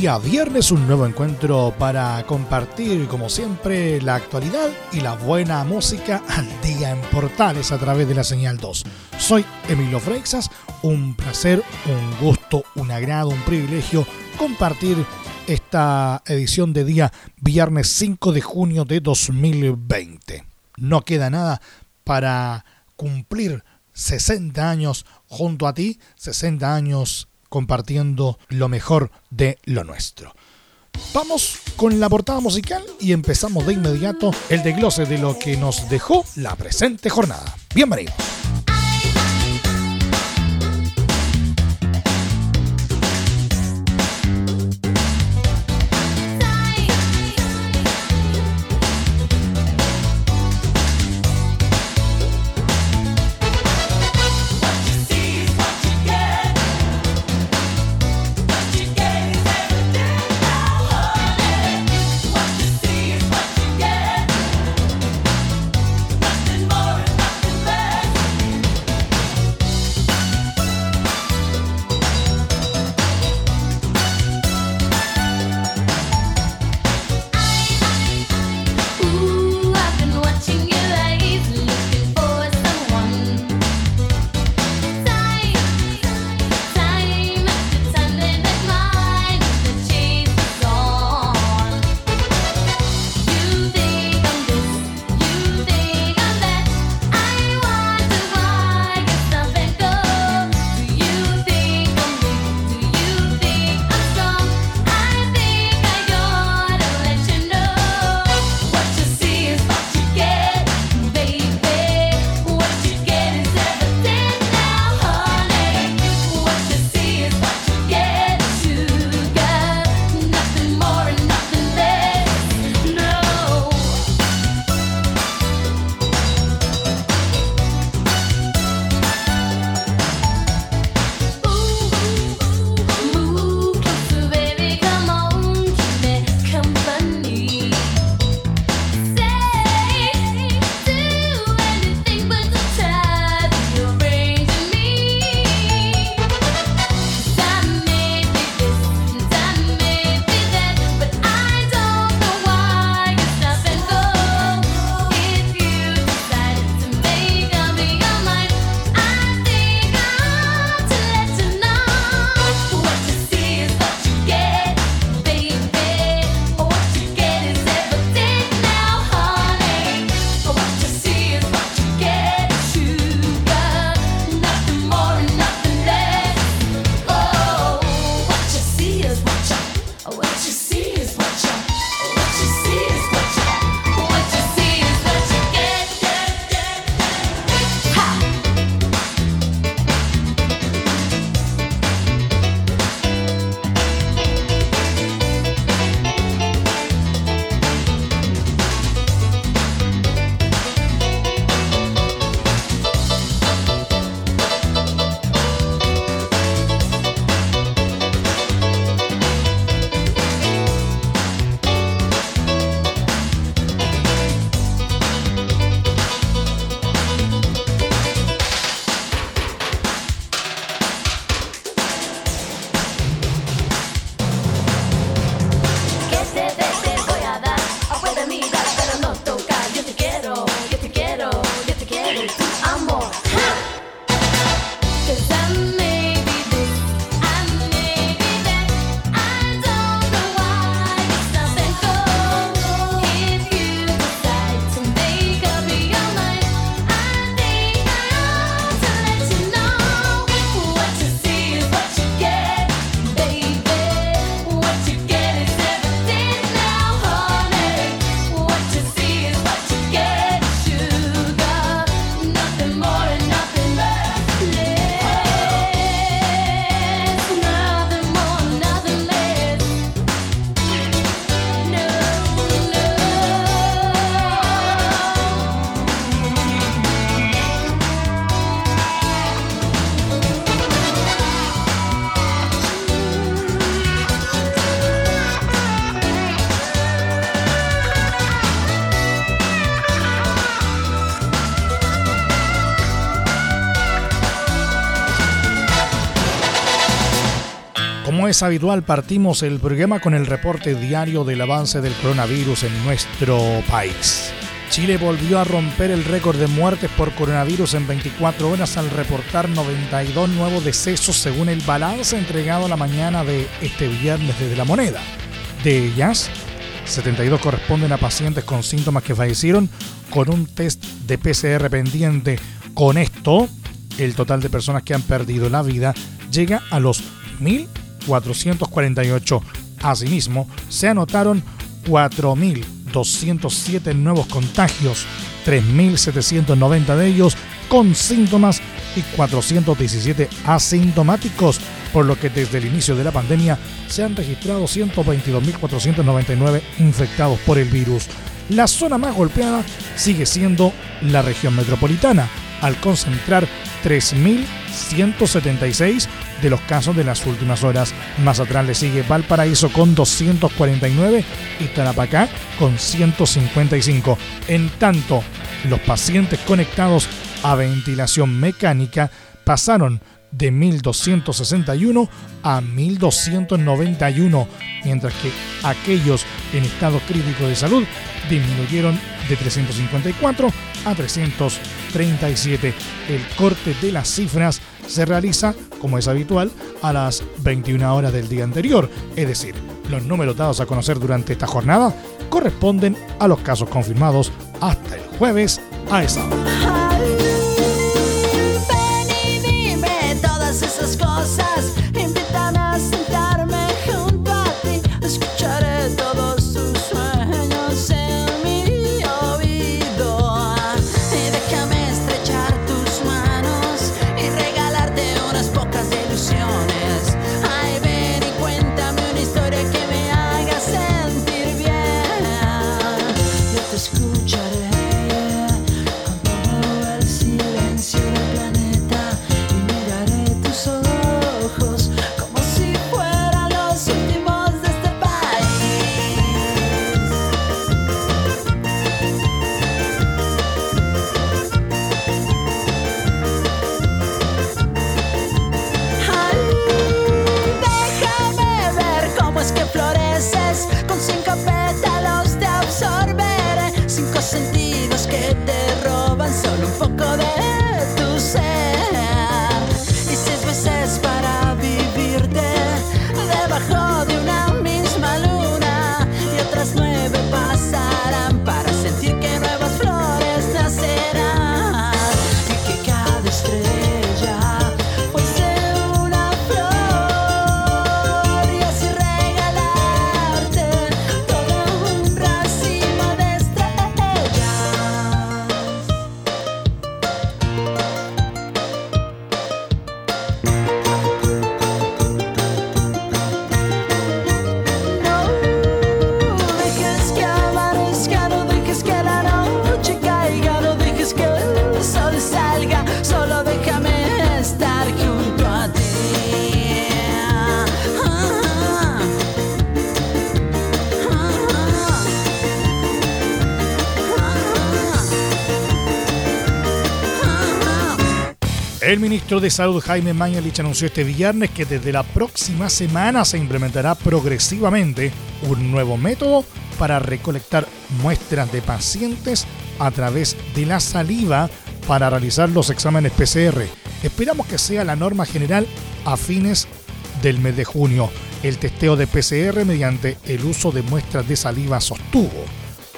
Día viernes un nuevo encuentro para compartir como siempre la actualidad y la buena música al día en Portales a través de la señal 2. Soy Emilio Freixas, un placer, un gusto, un agrado, un privilegio compartir esta edición de día viernes 5 de junio de 2020. No queda nada para cumplir 60 años junto a ti, 60 años compartiendo lo mejor de lo nuestro. Vamos con la portada musical y empezamos de inmediato el desglose de lo que nos dejó la presente jornada. Bienvenido. Es habitual, partimos el programa con el reporte diario del avance del coronavirus en nuestro país. Chile volvió a romper el récord de muertes por coronavirus en 24 horas al reportar 92 nuevos decesos según el balance entregado la mañana de este viernes desde la moneda. De ellas, 72 corresponden a pacientes con síntomas que fallecieron con un test de PCR pendiente. Con esto, el total de personas que han perdido la vida llega a los 1.448. Asimismo, se anotaron 4.207 nuevos contagios, 3.790 de ellos con síntomas y 417 asintomáticos, por lo que desde el inicio de la pandemia se han registrado 122.499 infectados por el virus. La zona más golpeada sigue siendo la región metropolitana, al concentrar 3.176 de los casos de las últimas horas. Más atrás le sigue Valparaíso con 249 y Tarapacá con 155. En tanto, los pacientes conectados a ventilación mecánica pasaron de 1.261 a 1.291, mientras que aquellos en estado crítico de salud disminuyeron de 354 a 337. El corte de las cifras se realiza, como es habitual, a las 21 horas del día anterior, es decir, los números dados a conocer durante esta jornada corresponden a los casos confirmados hasta el jueves a esa hora. Ministro de Salud Jaime Mañalich anunció este viernes que desde la próxima semana se implementará progresivamente un nuevo método para recolectar muestras de pacientes a través de la saliva para realizar los exámenes PCR. Esperamos que sea la norma general a fines del mes de junio. El testeo de PCR mediante el uso de muestras de saliva sostuvo.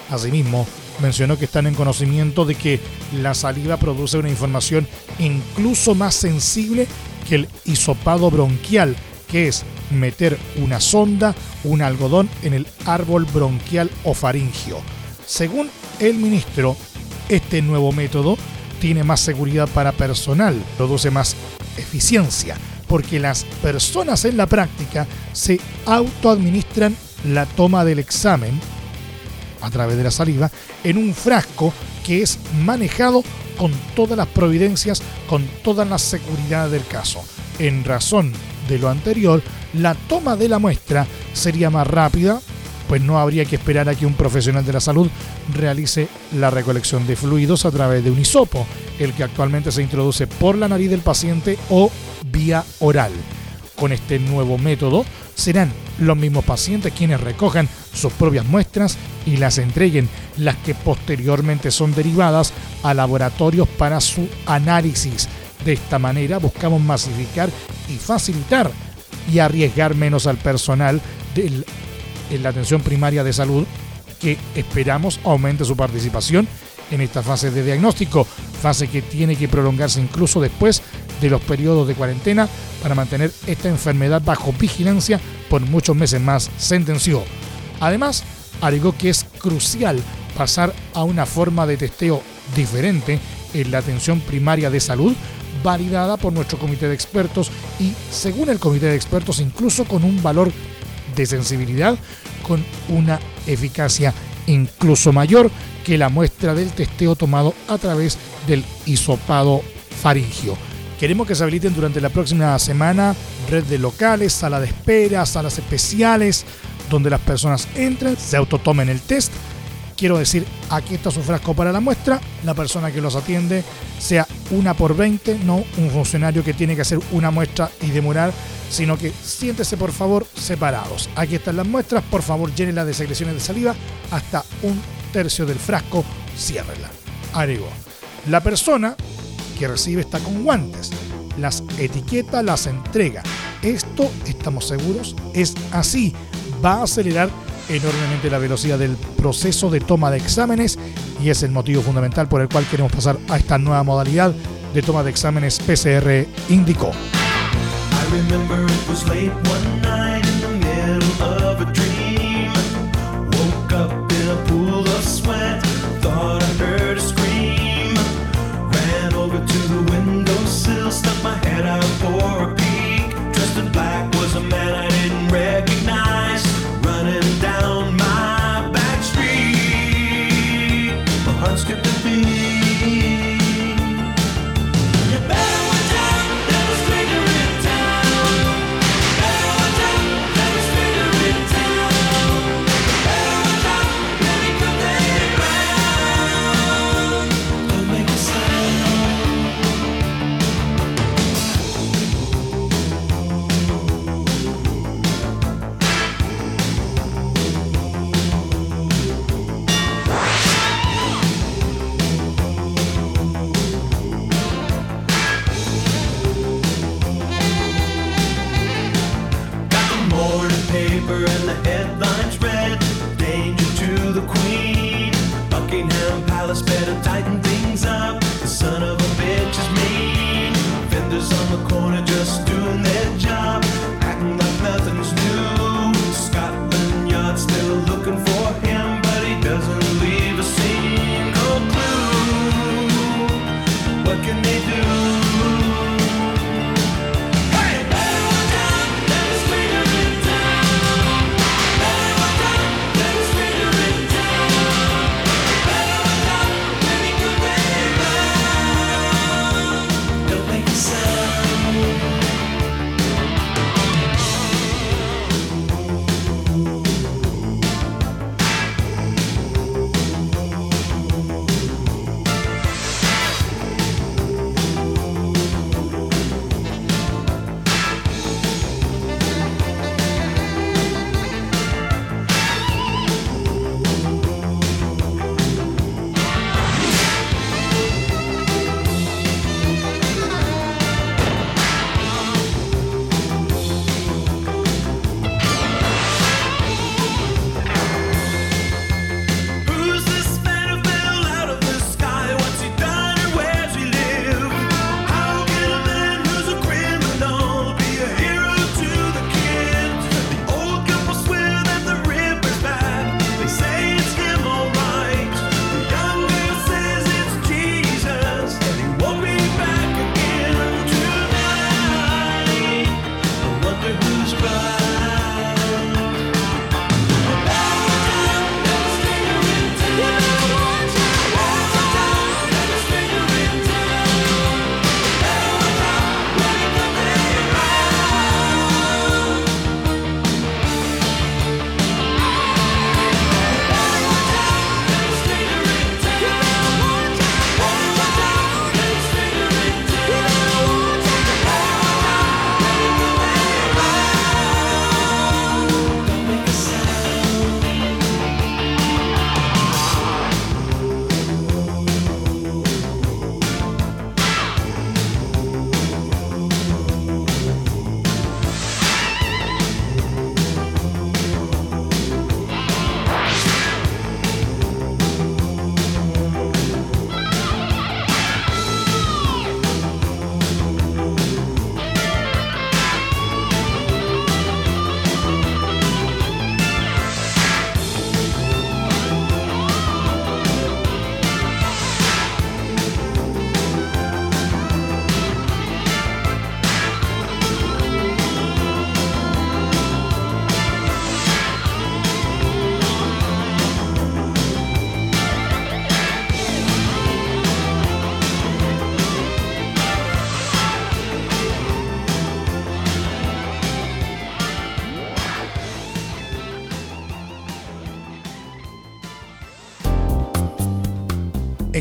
Asimismo, mencionó que están en conocimiento de que la saliva produce una información incluso más sensible que el hisopado bronquial, que es meter una sonda, un algodón en el árbol bronquial o faringio. Según el ministro, este nuevo método tiene más seguridad para personal, produce más eficiencia, porque las personas en la práctica se autoadministran la toma del examen a través de la saliva en un frasco que es manejado con todas las providencias, con toda la seguridad del caso. En razón de lo anterior, la toma de la muestra sería más rápida, pues no habría que esperar a que un profesional de la salud realice la recolección de fluidos a través de un hisopo, el que actualmente se introduce por la nariz del paciente o vía oral. Con este nuevo método, serán los mismos pacientes quienes recojan sus propias muestras y las entreguen, las que posteriormente son derivadas a laboratorios para su análisis. De esta manera buscamos masificar y facilitar y arriesgar menos al personal de la atención primaria de salud que esperamos aumente su participación en esta fase de diagnóstico, fase que tiene que prolongarse incluso después de los periodos de cuarentena para mantener esta enfermedad bajo vigilancia por muchos meses más, sentenció. Además, alegó que es crucial pasar a una forma de testeo diferente en la atención primaria de salud validada por nuestro comité de expertos y, según el comité de expertos, incluso con un valor de sensibilidad con una eficacia incluso mayor que la muestra del testeo tomado a través del hisopado faringio. Queremos que se habiliten durante la próxima semana red de locales, sala de espera, salas especiales, donde las personas entren, se autotomen el test Quiero decir, aquí está su frasco para la muestra. La persona que los atiende sea una por 20, no un funcionario que tiene que hacer una muestra y demorar, sino que siéntese por favor separados. Aquí están las muestras, por favor llénela de secreciones de saliva hasta un tercio del frasco, ciérrela. Agregó. La persona que recibe está con guantes. Las etiquetas las entrega. Esto, estamos seguros, es así. Va a acelerar enormemente la velocidad del proceso de toma de exámenes y es el motivo fundamental por el cual queremos pasar a esta nueva modalidad de toma de exámenes PCR, indicó.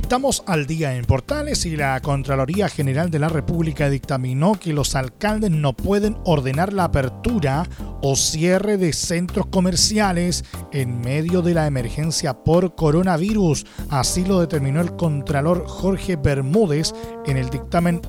Estamos al día en Portales y la Contraloría General de la República dictaminó que los alcaldes no pueden ordenar la apertura o cierre de centros comerciales en medio de la emergencia por coronavirus. Así lo determinó el Contralor Jorge Bermúdez en el dictamen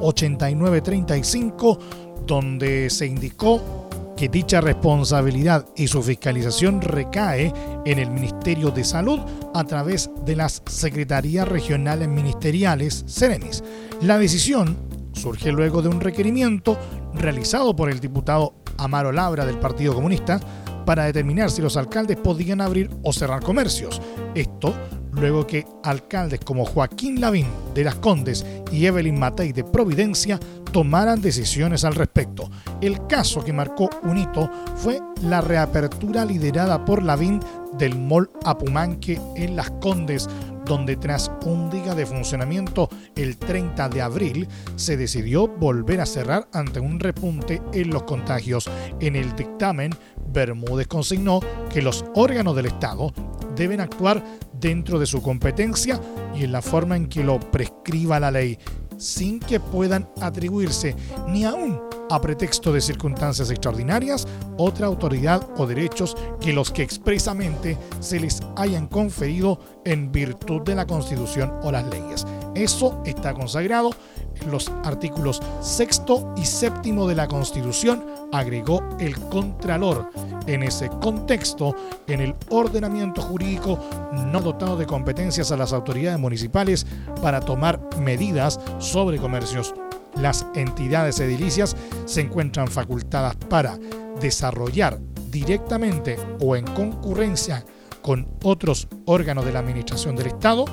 8935, donde se indicó que dicha responsabilidad y su fiscalización recae en el Ministerio de Salud a través de las Secretarías Regionales Ministeriales, Seremis. La decisión surge luego de un requerimiento realizado por el diputado Amaro Labra del Partido Comunista para determinar si los alcaldes podían abrir o cerrar comercios. Esto luego que alcaldes como Joaquín Lavín de Las Condes y Evelyn Matei de Providencia tomaran decisiones al respecto. El caso que marcó un hito fue la reapertura liderada por Lavín del Mall Apumanque en Las Condes, donde tras un día de funcionamiento el 30 de abril se decidió volver a cerrar ante un repunte en los contagios. En el dictamen, Bermúdez consignó que los órganos del Estado deben actuar dentro de su competencia y en la forma en que lo prescriba la ley, sin que puedan atribuirse ni aún a pretexto de circunstancias extraordinarias otra autoridad o derechos que los que expresamente se les hayan conferido en virtud de la Constitución o las leyes. Eso está consagrado los artículos sexto y séptimo de la Constitución, agregó el Contralor. En ese contexto, en el ordenamiento jurídico no dotado de competencias a las autoridades municipales para tomar medidas sobre comercios. Las entidades edilicias se encuentran facultadas para desarrollar directamente o en concurrencia con otros órganos de la Administración del Estado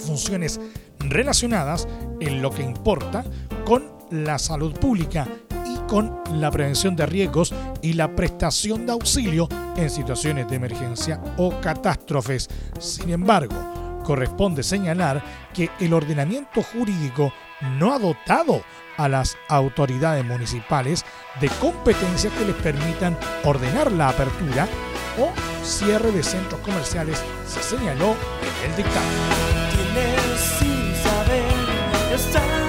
funciones relacionadas en lo que importa con la salud pública y con la prevención de riesgos y la prestación de auxilio en situaciones de emergencia o catástrofes. Sin embargo, corresponde señalar que el ordenamiento jurídico no ha dotado a las autoridades municipales de competencias que les permitan ordenar la apertura o cierre de centros comerciales, se señaló en el dictamen. understand.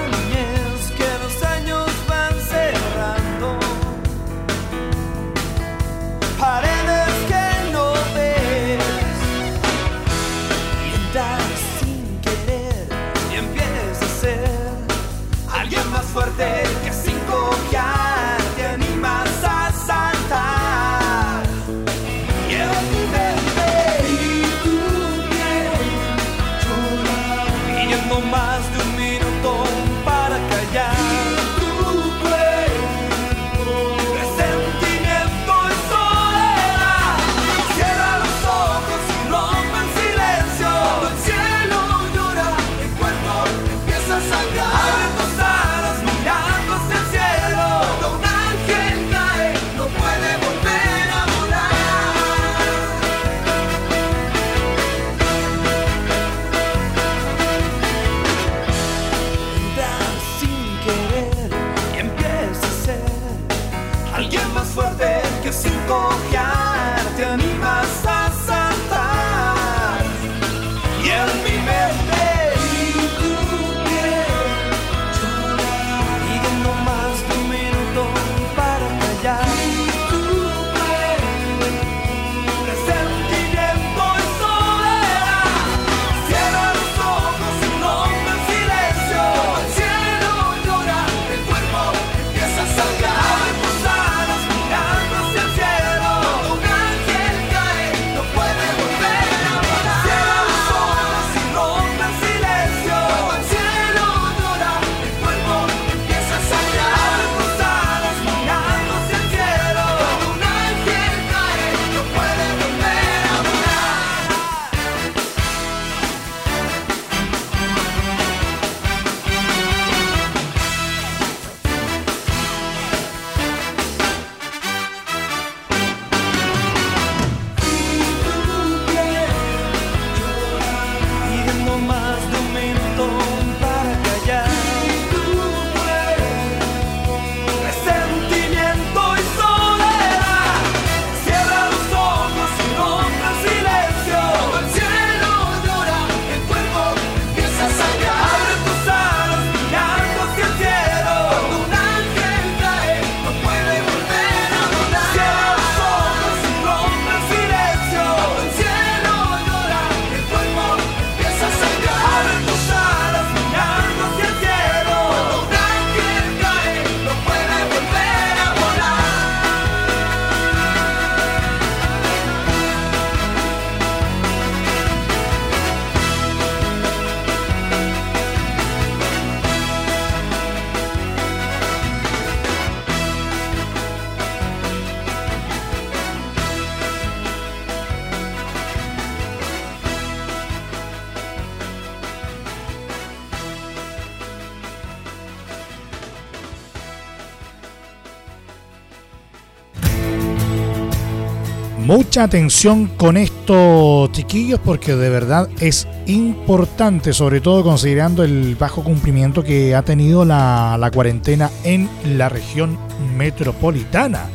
Mucha atención con esto, chiquillos, porque de verdad es importante, sobre todo considerando el bajo cumplimiento que ha tenido la, la cuarentena en la región metropolitana.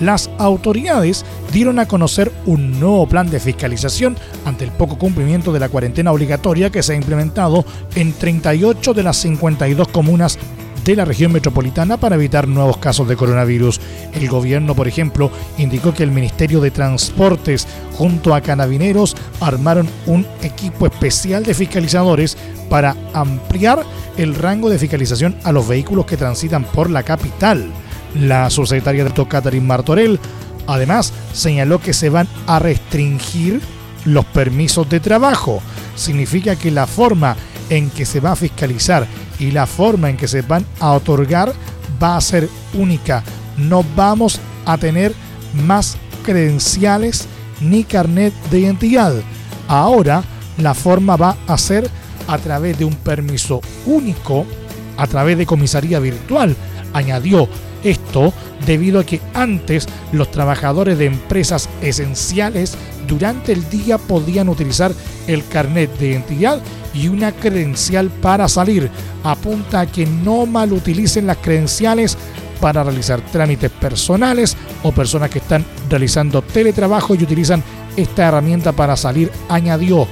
Las autoridades dieron a conocer un nuevo plan de fiscalización ante el poco cumplimiento de la cuarentena obligatoria que se ha implementado en 38 de las 52 comunas de la región metropolitana para evitar nuevos casos de coronavirus. El gobierno, por ejemplo, indicó que el Ministerio de Transportes junto a Canabineros armaron un equipo especial de fiscalizadores para ampliar el rango de fiscalización a los vehículos que transitan por la capital. La subsecretaria de Catherine Martorell además señaló que se van a restringir los permisos de trabajo. Significa que la forma en que se va a fiscalizar y la forma en que se van a otorgar va a ser única. No vamos a tener más credenciales ni carnet de identidad. Ahora la forma va a ser a través de un permiso único, a través de comisaría virtual, añadió esto debido a que antes los trabajadores de empresas esenciales durante el día podían utilizar el carnet de identidad y una credencial para salir. Apunta a que no malutilicen las credenciales para realizar trámites personales o personas que están realizando teletrabajo y utilizan esta herramienta para salir, añadió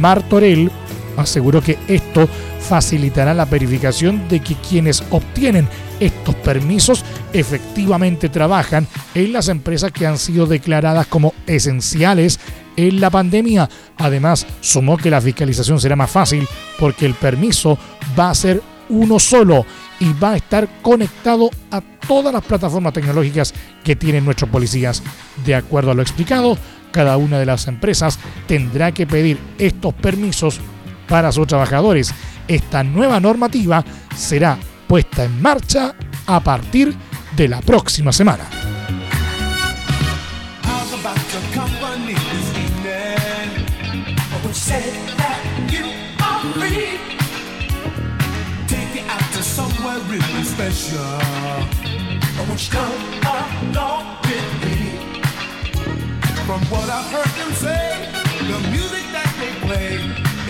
Martorell. Aseguró que esto facilitará la verificación de que quienes obtienen estos permisos efectivamente trabajan en las empresas que han sido declaradas como esenciales en la pandemia. Además, sumó que la fiscalización será más fácil porque el permiso va a ser uno solo y va a estar conectado a todas las plataformas tecnológicas que tienen nuestros policías. De acuerdo a lo explicado, cada una de las empresas tendrá que pedir estos permisos para sus trabajadores. Esta nueva normativa será puesta en marcha a partir de la próxima semana. From what I've heard them say, the music that they play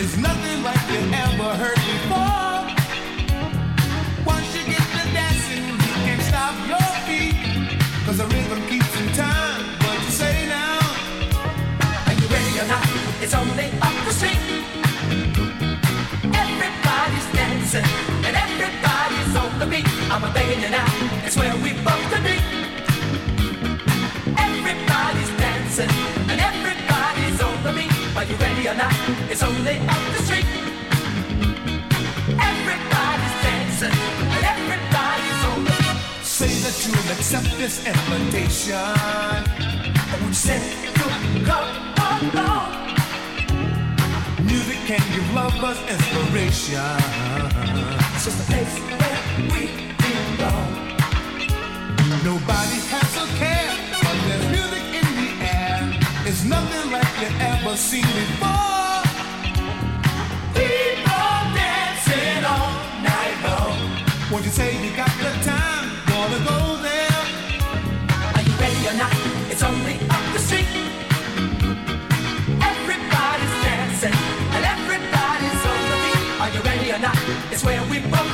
is nothing like you ever heard It's only up the street. Everybody's dancing, and everybody's on the beat. I'm a begging you now, it's where we to be. Everybody's dancing, and everybody's on the beat. Are you ready or not? It's only up the street. Everybody's dancing, and everybody's on the. Say that you'll accept this invitation. Music can give lovers inspiration. It's just a place where we belong. Nobody has a care, but there's music in the air. It's nothing like you ever seen before. People dancing all night long. Won't you say you got the time? Wanna go there? Are you ready or not? It's only we bump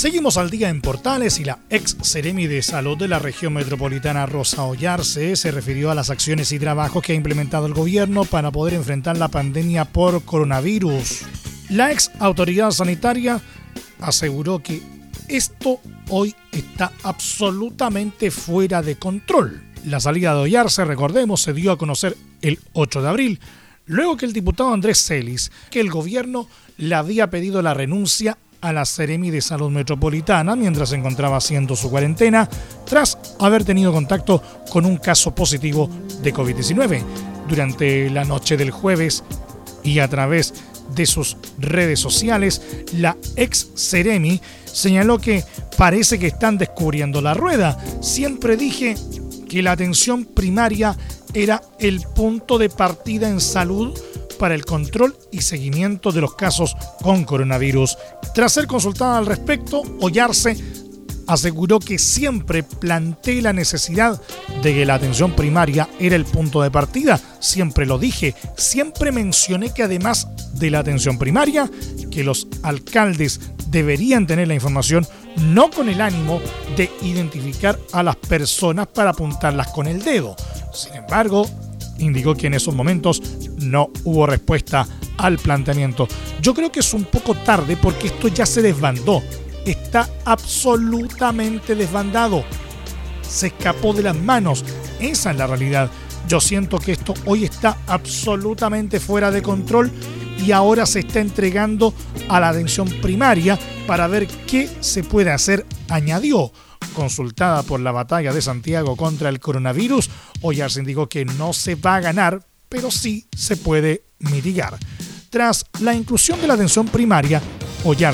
Seguimos al día en Portales y la ex Seremi de Salud de la región metropolitana Rosa Ollarse se refirió a las acciones y trabajos que ha implementado el gobierno para poder enfrentar la pandemia por coronavirus. La ex autoridad sanitaria aseguró que esto hoy está absolutamente fuera de control. La salida de Ollarse, recordemos, se dio a conocer el 8 de abril, luego que el diputado Andrés Celis, que el gobierno le había pedido la renuncia a la Seremi de Salud Metropolitana mientras se encontraba haciendo su cuarentena tras haber tenido contacto con un caso positivo de COVID-19. Durante la noche del jueves y a través de sus redes sociales, la ex Seremi señaló que parece que están descubriendo la rueda. Siempre dije que la atención primaria era el punto de partida en salud para el control y seguimiento de los casos con coronavirus. Tras ser consultada al respecto, Ollarse aseguró que siempre planteé la necesidad de que la atención primaria era el punto de partida. Siempre lo dije, siempre mencioné que además de la atención primaria, que los alcaldes deberían tener la información no con el ánimo de identificar a las personas para apuntarlas con el dedo. Sin embargo, indicó que en esos momentos no hubo respuesta al planteamiento. Yo creo que es un poco tarde porque esto ya se desbandó. Está absolutamente desbandado. Se escapó de las manos. Esa es la realidad. Yo siento que esto hoy está absolutamente fuera de control y ahora se está entregando a la atención primaria para ver qué se puede hacer, añadió consultada por la batalla de Santiago contra el coronavirus, se indicó que no se va a ganar, pero sí se puede mitigar. Tras la inclusión de la atención primaria,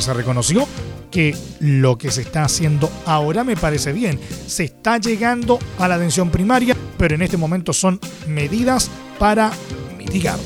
se reconoció que lo que se está haciendo ahora me parece bien. Se está llegando a la atención primaria, pero en este momento son medidas para mitigar.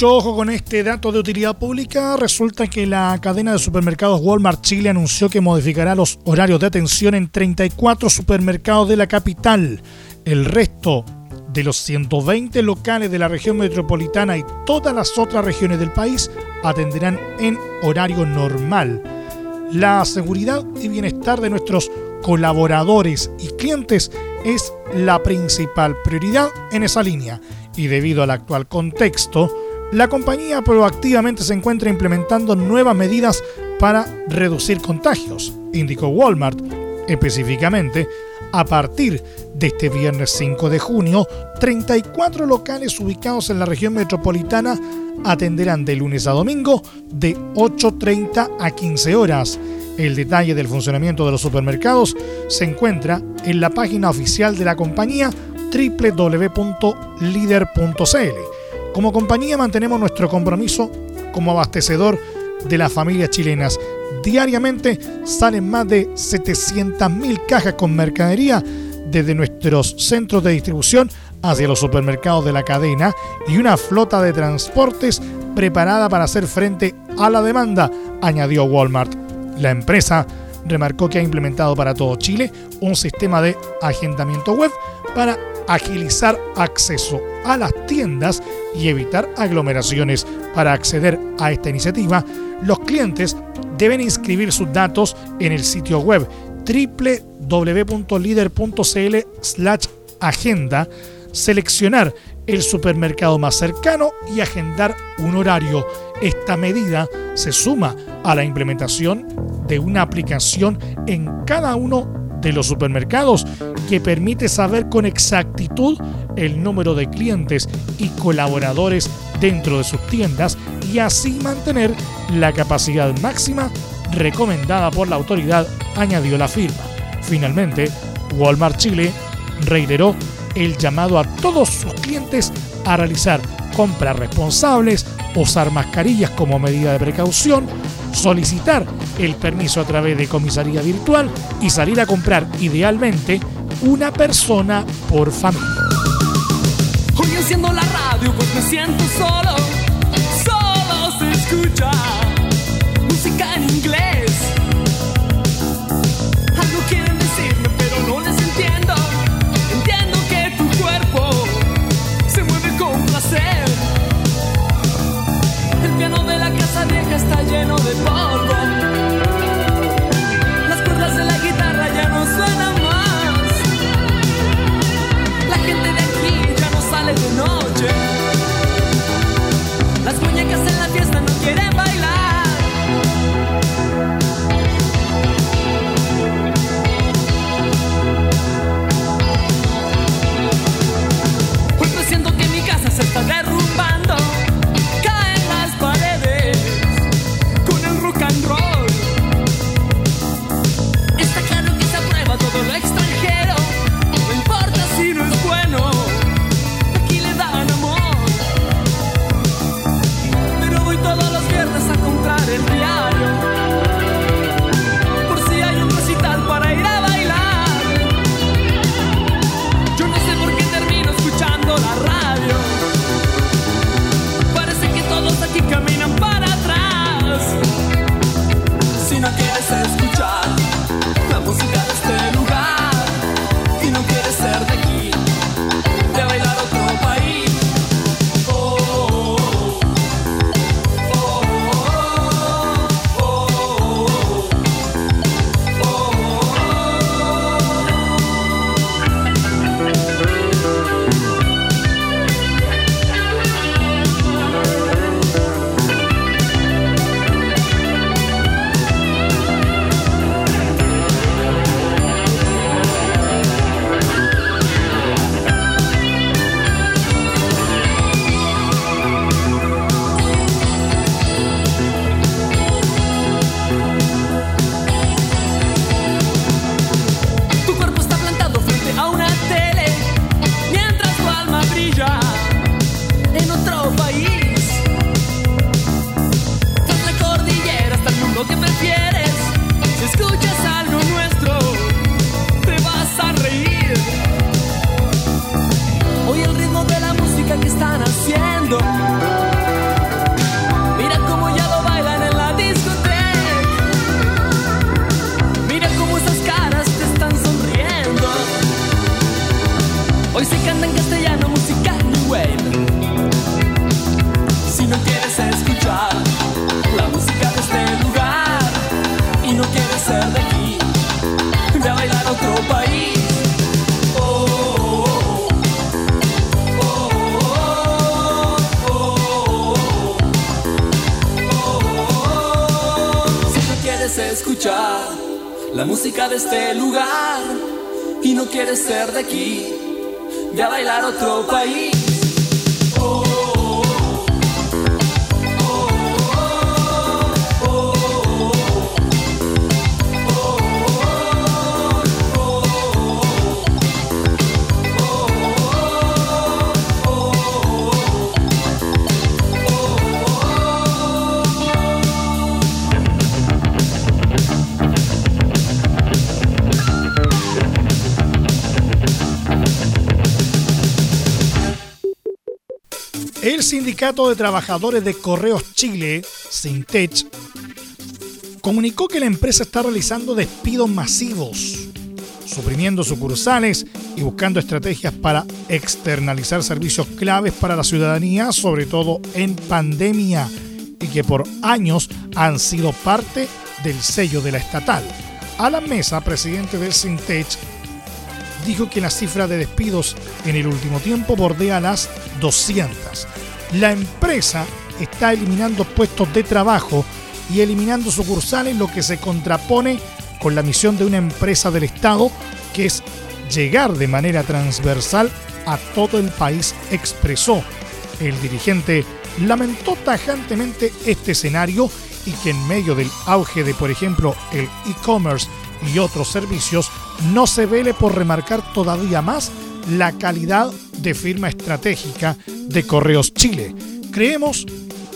Mucho ojo con este dato de utilidad pública. Resulta que la cadena de supermercados Walmart Chile anunció que modificará los horarios de atención en 34 supermercados de la capital. El resto de los 120 locales de la región metropolitana y todas las otras regiones del país atenderán en horario normal. La seguridad y bienestar de nuestros colaboradores y clientes es la principal prioridad en esa línea y debido al actual contexto, la compañía proactivamente se encuentra implementando nuevas medidas para reducir contagios, indicó Walmart. Específicamente, a partir de este viernes 5 de junio, 34 locales ubicados en la región metropolitana atenderán de lunes a domingo de 8.30 a 15 horas. El detalle del funcionamiento de los supermercados se encuentra en la página oficial de la compañía www.lider.cl. Como compañía mantenemos nuestro compromiso como abastecedor de las familias chilenas. Diariamente salen más de 700.000 cajas con mercadería desde nuestros centros de distribución hacia los supermercados de la cadena y una flota de transportes preparada para hacer frente a la demanda, añadió Walmart. La empresa remarcó que ha implementado para todo Chile un sistema de agendamiento web para agilizar acceso a las tiendas y evitar aglomeraciones. Para acceder a esta iniciativa, los clientes deben inscribir sus datos en el sitio web www.lider.cl/agenda, seleccionar el supermercado más cercano y agendar un horario. Esta medida se suma a la implementación de una aplicación en cada uno de los supermercados que permite saber con exactitud el número de clientes y colaboradores dentro de sus tiendas y así mantener la capacidad máxima recomendada por la autoridad, añadió la firma. Finalmente, Walmart Chile reiteró el llamado a todos sus clientes a realizar compras responsables, usar mascarillas como medida de precaución, solicitar el permiso a través de comisaría virtual y salir a comprar idealmente una persona por familia. Hoy enciendo la radio pues siento solo, solo se escucha lleno de polvo. La música de este lugar y no quieres ser de aquí, ve a bailar otro país. Sindicato de Trabajadores de Correos Chile, Sintech, comunicó que la empresa está realizando despidos masivos, suprimiendo sucursales y buscando estrategias para externalizar servicios claves para la ciudadanía, sobre todo en pandemia, y que por años han sido parte del sello de la estatal. Alan Mesa, presidente del Sintech, dijo que la cifra de despidos en el último tiempo bordea las 200 la empresa está eliminando puestos de trabajo y eliminando sucursales, lo que se contrapone con la misión de una empresa del Estado, que es llegar de manera transversal a todo el país, expresó. El dirigente lamentó tajantemente este escenario y que en medio del auge de, por ejemplo, el e-commerce y otros servicios, no se vele por remarcar todavía más la calidad de firma estratégica de Correos Chile. Creemos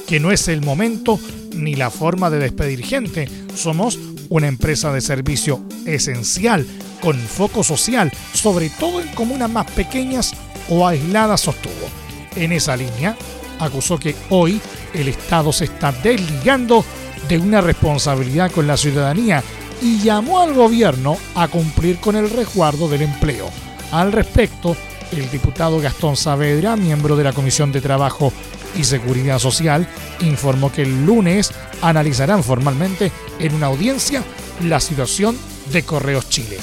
que no es el momento ni la forma de despedir gente. Somos una empresa de servicio esencial, con foco social, sobre todo en comunas más pequeñas o aisladas, sostuvo. En esa línea, acusó que hoy el Estado se está desligando de una responsabilidad con la ciudadanía y llamó al gobierno a cumplir con el resguardo del empleo. Al respecto, el diputado Gastón Saavedra, miembro de la Comisión de Trabajo y Seguridad Social, informó que el lunes analizarán formalmente en una audiencia la situación de Correos Chile.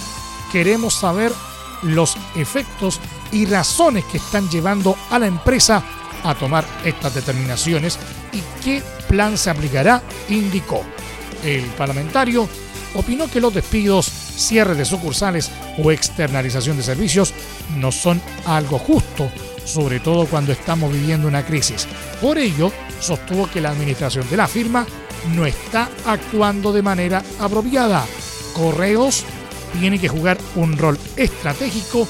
Queremos saber los efectos y razones que están llevando a la empresa a tomar estas determinaciones y qué plan se aplicará, indicó. El parlamentario opinó que los despidos, cierre de sucursales o externalización de servicios no son algo justo, sobre todo cuando estamos viviendo una crisis. Por ello, sostuvo que la administración de la firma no está actuando de manera apropiada. Correos tiene que jugar un rol estratégico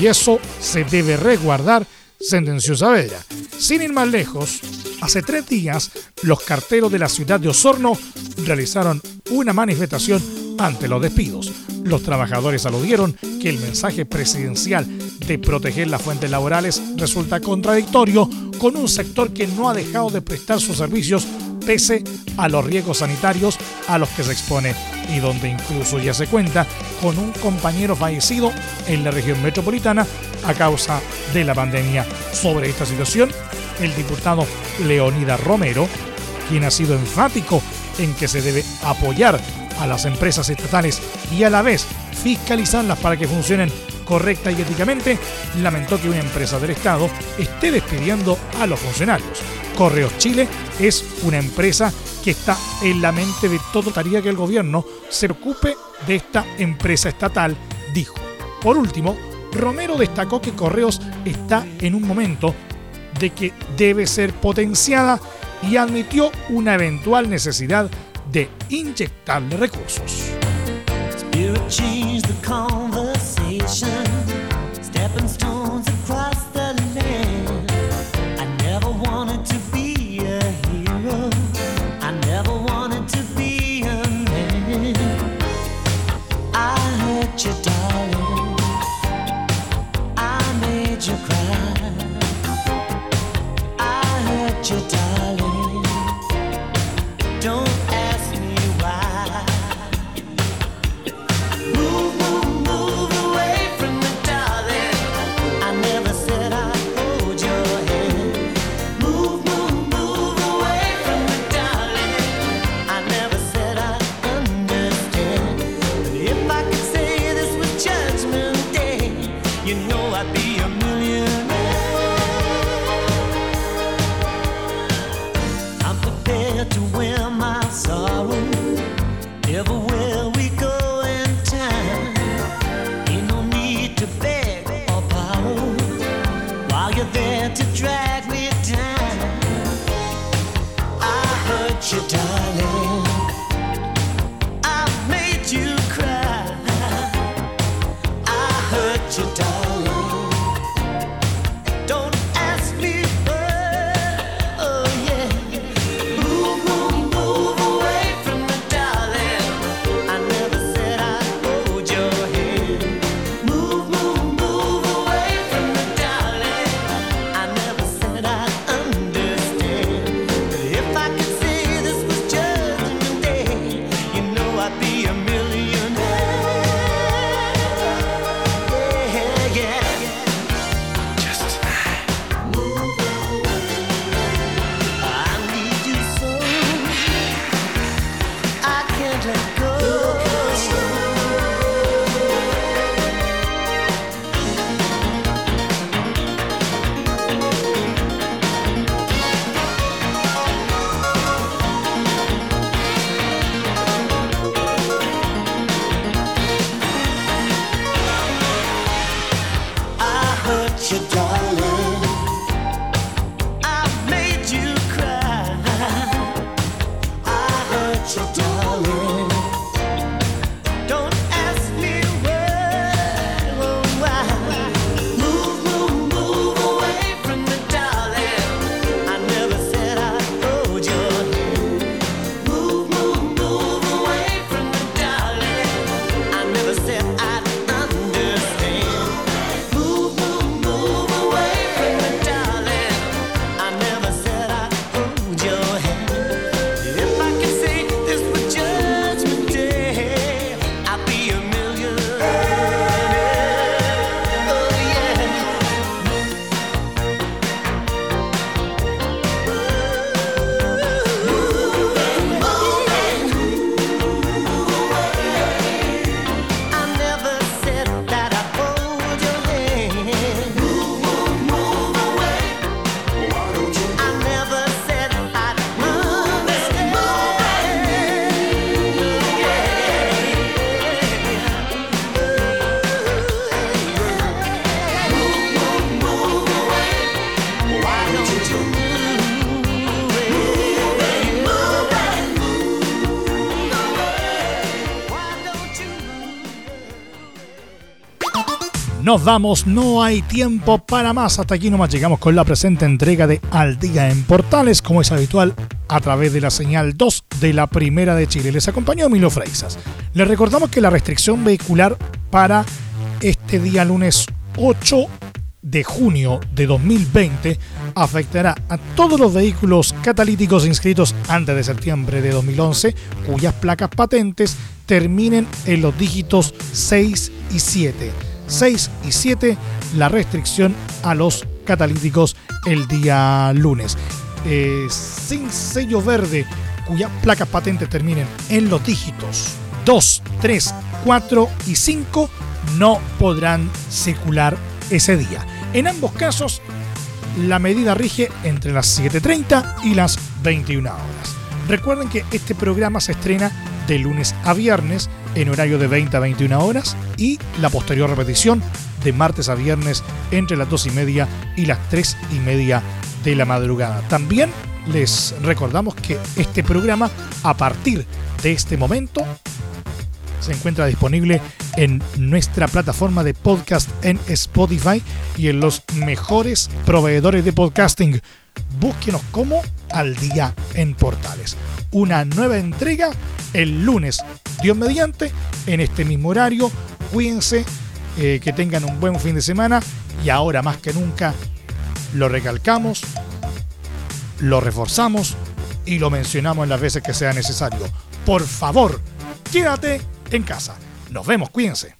y eso se debe resguardar, sentenció Saavedra. Sin ir más lejos, hace tres días los carteros de la ciudad de Osorno realizaron una manifestación ante los despidos. Los trabajadores aludieron que el mensaje presidencial de proteger las fuentes laborales resulta contradictorio con un sector que no ha dejado de prestar sus servicios pese a los riesgos sanitarios a los que se expone y donde incluso ya se cuenta con un compañero fallecido en la región metropolitana a causa de la pandemia. Sobre esta situación, el diputado Leonidas Romero, quien ha sido enfático en que se debe apoyar a las empresas estatales y a la vez fiscalizarlas para que funcionen correcta y éticamente, lamentó que una empresa del Estado esté despidiendo a los funcionarios. Correos Chile es una empresa que está en la mente de todo tarea que el gobierno se ocupe de esta empresa estatal, dijo. Por último, Romero destacó que Correos está en un momento de que debe ser potenciada y admitió una eventual necesidad de inyectarle recursos. I Nos vamos, no hay tiempo para más. Hasta aquí nomás llegamos con la presente entrega de Al Día en Portales, como es habitual, a través de la señal 2 de la Primera de Chile. Les acompañó Milo Freisas. Les recordamos que la restricción vehicular para este día lunes 8 de junio de 2020 afectará a todos los vehículos catalíticos inscritos antes de septiembre de 2011 cuyas placas patentes terminen en los dígitos 6 y 7 6 y 7 la restricción a los catalíticos el día lunes. Eh, sin sello verde cuyas placas patentes terminen en los dígitos 2, 3, 4 y 5 no podrán circular ese día. En ambos casos, la medida rige entre las 7.30 y las 21 horas. Recuerden que este programa se estrena de lunes a viernes en horario de 20 a 21 horas y la posterior repetición de martes a viernes entre las 2 y media y las 3 y media de la madrugada. También les recordamos que este programa a partir de este momento se encuentra disponible en nuestra plataforma de podcast en Spotify y en los mejores proveedores de podcasting. Búsquenos como al día en portales. Una nueva entrega el lunes, Dios mediante, en este mismo horario. Cuídense, eh, que tengan un buen fin de semana y ahora más que nunca lo recalcamos, lo reforzamos y lo mencionamos en las veces que sea necesario. Por favor, quédate en casa. Nos vemos, cuídense.